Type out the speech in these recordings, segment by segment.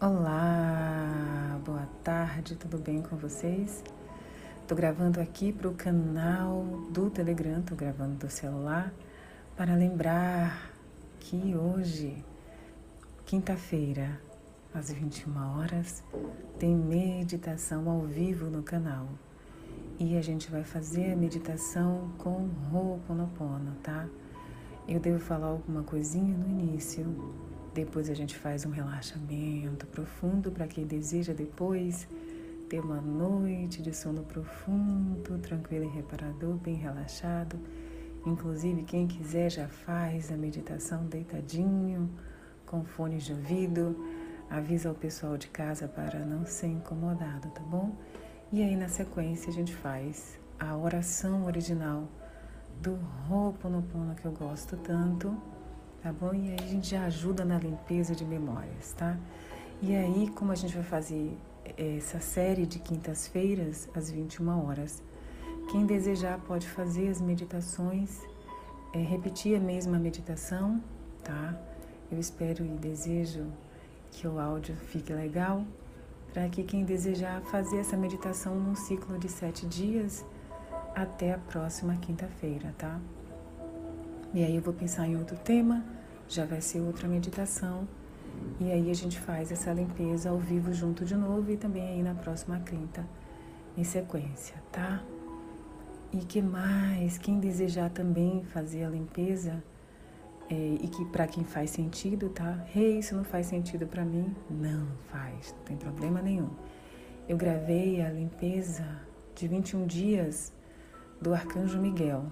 Olá, boa tarde, tudo bem com vocês? Tô gravando aqui para o canal do Telegram, tô gravando do celular para lembrar que hoje, quinta-feira, às 21 horas, tem meditação ao vivo no canal. E a gente vai fazer a meditação com Ho'oponopono, tá? Eu devo falar alguma coisinha no início depois a gente faz um relaxamento profundo para quem deseja depois ter uma noite de sono profundo, tranquilo e reparador, bem relaxado. Inclusive, quem quiser já faz a meditação deitadinho, com fones de ouvido. Avisa o pessoal de casa para não ser incomodado, tá bom? E aí, na sequência, a gente faz a oração original do Ho'oponopono que eu gosto tanto tá bom? E aí a gente já ajuda na limpeza de memórias, tá? E aí, como a gente vai fazer é, essa série de quintas-feiras às 21 horas, quem desejar pode fazer as meditações, é, repetir a mesma meditação, tá? Eu espero e desejo que o áudio fique legal, para que quem desejar fazer essa meditação num ciclo de sete dias até a próxima quinta-feira, tá? E aí eu vou pensar em outro tema, já vai ser outra meditação. E aí a gente faz essa limpeza ao vivo junto de novo e também aí na próxima quinta em sequência, tá? E que mais? Quem desejar também fazer a limpeza é, e que para quem faz sentido, tá? Rei, hey, isso não faz sentido para mim? Não faz, não tem problema nenhum. Eu gravei a limpeza de 21 dias do Arcanjo Miguel,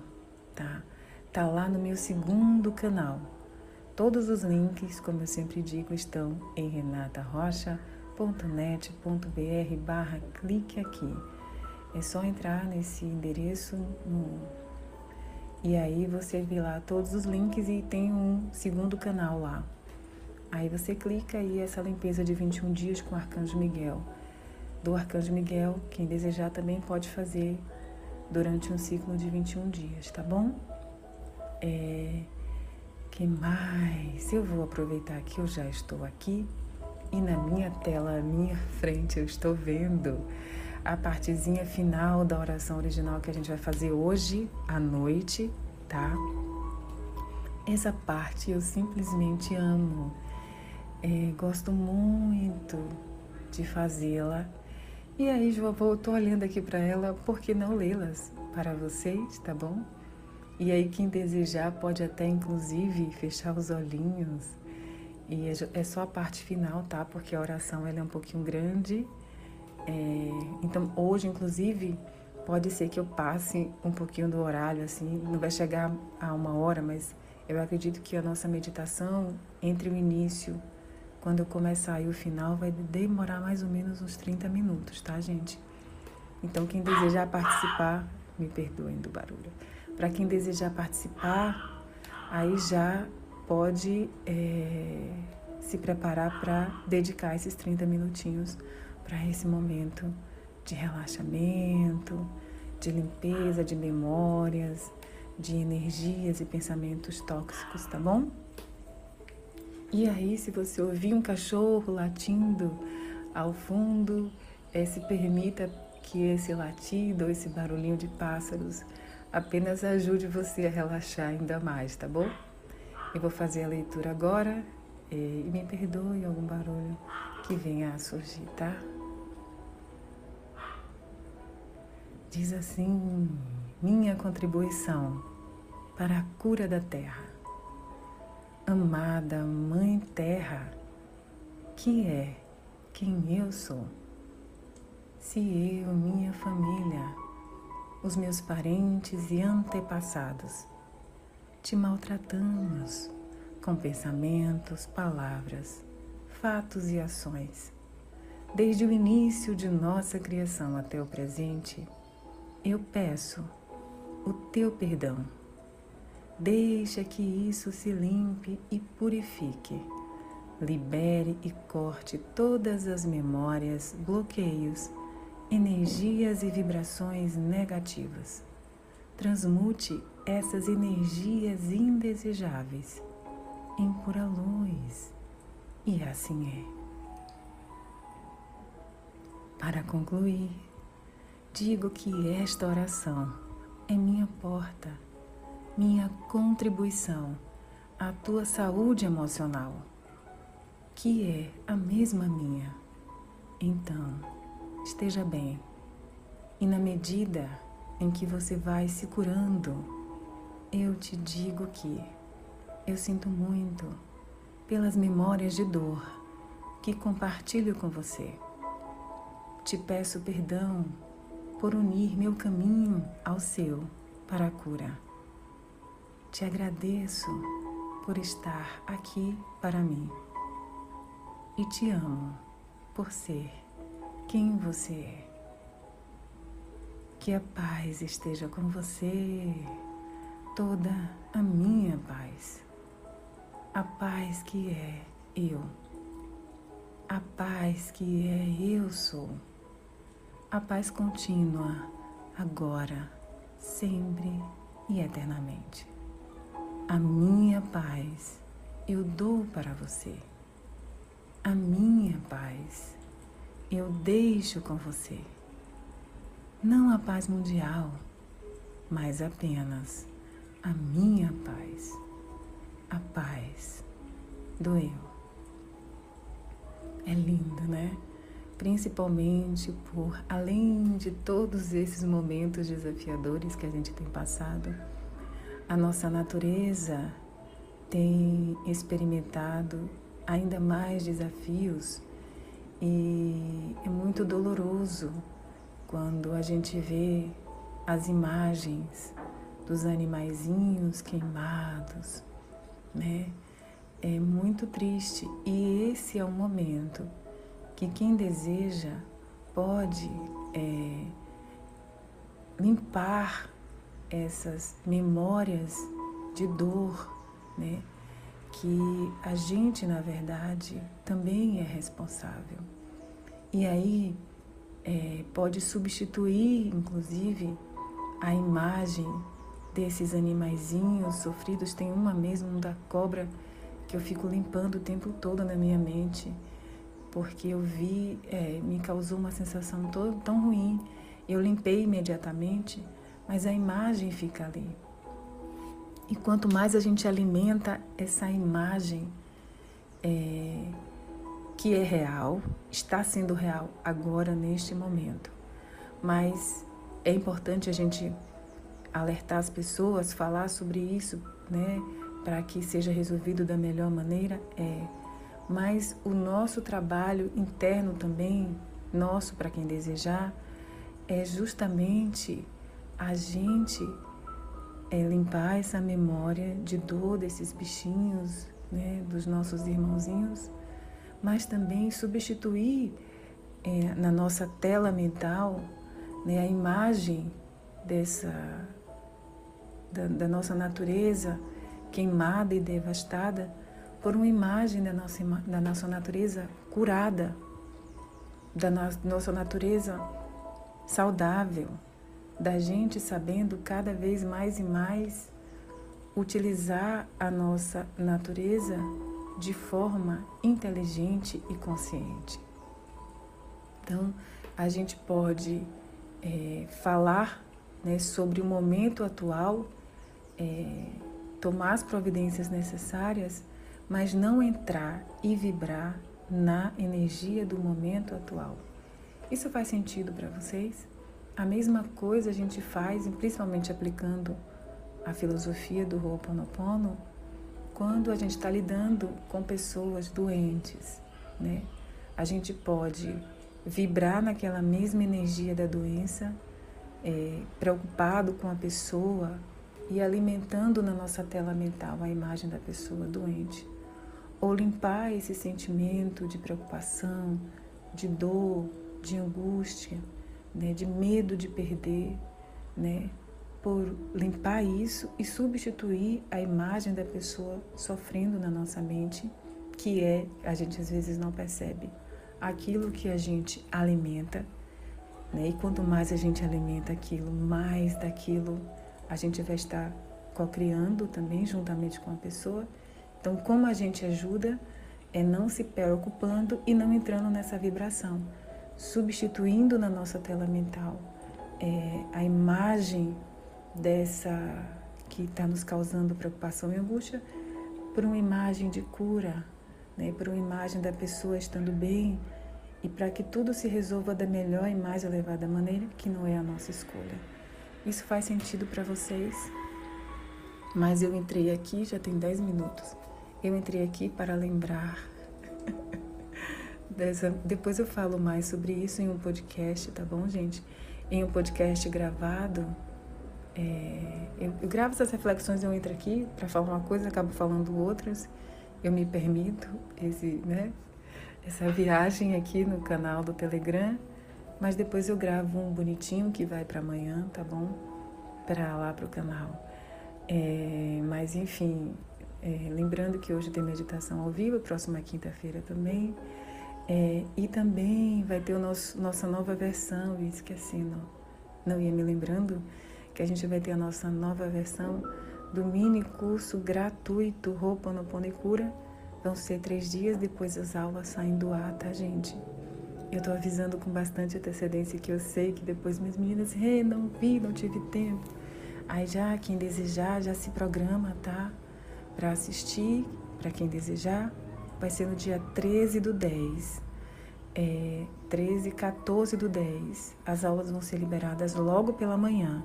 tá? Tá lá no meu segundo canal. Todos os links, como eu sempre digo, estão em renatarocha.net.br barra clique aqui. É só entrar nesse endereço no... e aí você vê lá todos os links e tem um segundo canal lá. Aí você clica e essa limpeza de 21 dias com o Arcanjo Miguel. Do Arcanjo Miguel, quem desejar também pode fazer durante um ciclo de 21 dias, tá bom? É, que mais? Eu vou aproveitar que eu já estou aqui e na minha tela, à minha frente, eu estou vendo a partezinha final da oração original que a gente vai fazer hoje à noite, tá? Essa parte eu simplesmente amo. É, gosto muito de fazê-la. E aí, João, eu tô olhando aqui para ela, por que não lê-las para vocês, tá bom? E aí quem desejar pode até inclusive fechar os olhinhos. E é, é só a parte final, tá? Porque a oração ela é um pouquinho grande. É, então hoje, inclusive, pode ser que eu passe um pouquinho do horário, assim, não vai chegar a uma hora, mas eu acredito que a nossa meditação, entre o início, quando eu começar e o final, vai demorar mais ou menos uns 30 minutos, tá, gente? Então, quem desejar participar, me perdoem do barulho. Para quem desejar participar, aí já pode é, se preparar para dedicar esses 30 minutinhos para esse momento de relaxamento, de limpeza de memórias, de energias e pensamentos tóxicos, tá bom? E aí, se você ouvir um cachorro latindo ao fundo, é, se permita que esse latido, esse barulhinho de pássaros apenas ajude você a relaxar ainda mais, tá bom? Eu vou fazer a leitura agora e me perdoe algum barulho que venha a surgir, tá? Diz assim: minha contribuição para a cura da terra. Amada Mãe Terra, que é quem eu sou. Se eu, minha família, os meus parentes e antepassados. Te maltratamos com pensamentos, palavras, fatos e ações. Desde o início de nossa criação até o presente, eu peço o teu perdão. Deixa que isso se limpe e purifique. Libere e corte todas as memórias, bloqueios energias e vibrações negativas. Transmute essas energias indesejáveis em pura luz. E assim é. Para concluir, digo que esta oração é minha porta, minha contribuição à tua saúde emocional, que é a mesma minha. Então, esteja bem. E na medida em que você vai se curando, eu te digo que eu sinto muito pelas memórias de dor que compartilho com você. Te peço perdão por unir meu caminho ao seu para a cura. Te agradeço por estar aqui para mim e te amo por ser quem você é. Que a paz esteja com você, toda a minha paz, a paz que é eu, a paz que é eu sou a paz contínua, agora, sempre e eternamente. A minha paz eu dou para você. A minha paz eu deixo com você. Não a paz mundial, mas apenas a minha paz, a paz do eu. É lindo, né? principalmente por, além de todos esses momentos desafiadores que a gente tem passado, a nossa natureza tem experimentado ainda mais desafios e é muito doloroso quando a gente vê as imagens dos animaizinhos queimados, né? É muito triste e esse é o momento que quem deseja pode é, limpar essas memórias de dor, né? Que a gente, na verdade, também é responsável. E aí é, pode substituir, inclusive, a imagem desses animaizinhos sofridos. Tem uma mesmo, um da cobra, que eu fico limpando o tempo todo na minha mente porque eu vi, é, me causou uma sensação tão, tão ruim. Eu limpei imediatamente, mas a imagem fica ali. E quanto mais a gente alimenta essa imagem é, que é real, está sendo real agora, neste momento, mas é importante a gente alertar as pessoas, falar sobre isso, né, para que seja resolvido da melhor maneira, é. Mas o nosso trabalho interno também, nosso para quem desejar, é justamente a gente é, limpar essa memória de dor desses bichinhos, né, dos nossos irmãozinhos, mas também substituir é, na nossa tela mental né, a imagem dessa da, da nossa natureza queimada e devastada por uma imagem da nossa, da nossa natureza curada, da nossa natureza saudável, da gente sabendo cada vez mais e mais utilizar a nossa natureza de forma inteligente e consciente. Então, a gente pode é, falar né, sobre o momento atual, é, tomar as providências necessárias mas não entrar e vibrar na energia do momento atual. Isso faz sentido para vocês? A mesma coisa a gente faz, principalmente aplicando a filosofia do Ho'oponopono, quando a gente está lidando com pessoas doentes, né? A gente pode vibrar naquela mesma energia da doença, é, preocupado com a pessoa e alimentando na nossa tela mental a imagem da pessoa doente ou limpar esse sentimento de preocupação, de dor, de angústia, né, de medo de perder, né, por limpar isso e substituir a imagem da pessoa sofrendo na nossa mente, que é, a gente às vezes não percebe, aquilo que a gente alimenta, né, e quanto mais a gente alimenta aquilo, mais daquilo a gente vai estar co-criando também juntamente com a pessoa então, como a gente ajuda é não se preocupando e não entrando nessa vibração. Substituindo na nossa tela mental é, a imagem dessa que está nos causando preocupação e angústia por uma imagem de cura, né, por uma imagem da pessoa estando bem e para que tudo se resolva da melhor e mais elevada maneira, que não é a nossa escolha. Isso faz sentido para vocês? Mas eu entrei aqui, já tem 10 minutos. Eu entrei aqui para lembrar dessa. Depois eu falo mais sobre isso em um podcast, tá bom, gente? Em um podcast gravado. É, eu, eu, gravo essas reflexões, eu entro aqui para falar uma coisa, acabo falando outras. Eu me permito esse, né, essa viagem aqui no canal do Telegram, mas depois eu gravo um bonitinho que vai para amanhã, tá bom? Para lá para o canal. É, mas enfim, é, lembrando que hoje tem meditação ao vivo, próxima quinta-feira também. É, e também vai ter o nosso, nossa nova versão, esqueci, não, não ia me lembrando, que a gente vai ter a nossa nova versão do mini curso gratuito Roupa no Pão e Cura Vão ser três dias, depois as aulas saem do ar, tá, gente? Eu tô avisando com bastante antecedência que eu sei que depois minhas meninas, hey, não vi, não tive tempo. Aí já, quem desejar, já se programa, tá? Para assistir, para quem desejar, vai ser no dia 13 do 10. É, 13 e 14 do 10. As aulas vão ser liberadas logo pela manhã.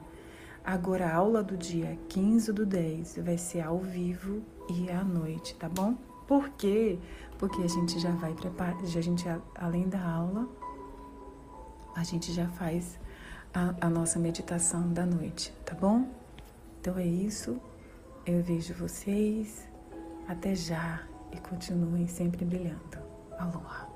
Agora, a aula do dia 15 do 10 vai ser ao vivo e à noite, tá bom? Por quê? Porque a gente já vai preparar, a gente além da aula, a gente já faz a, a nossa meditação da noite, tá bom? Então é isso. Eu vejo vocês. Até já e continuem sempre brilhando. Aloha.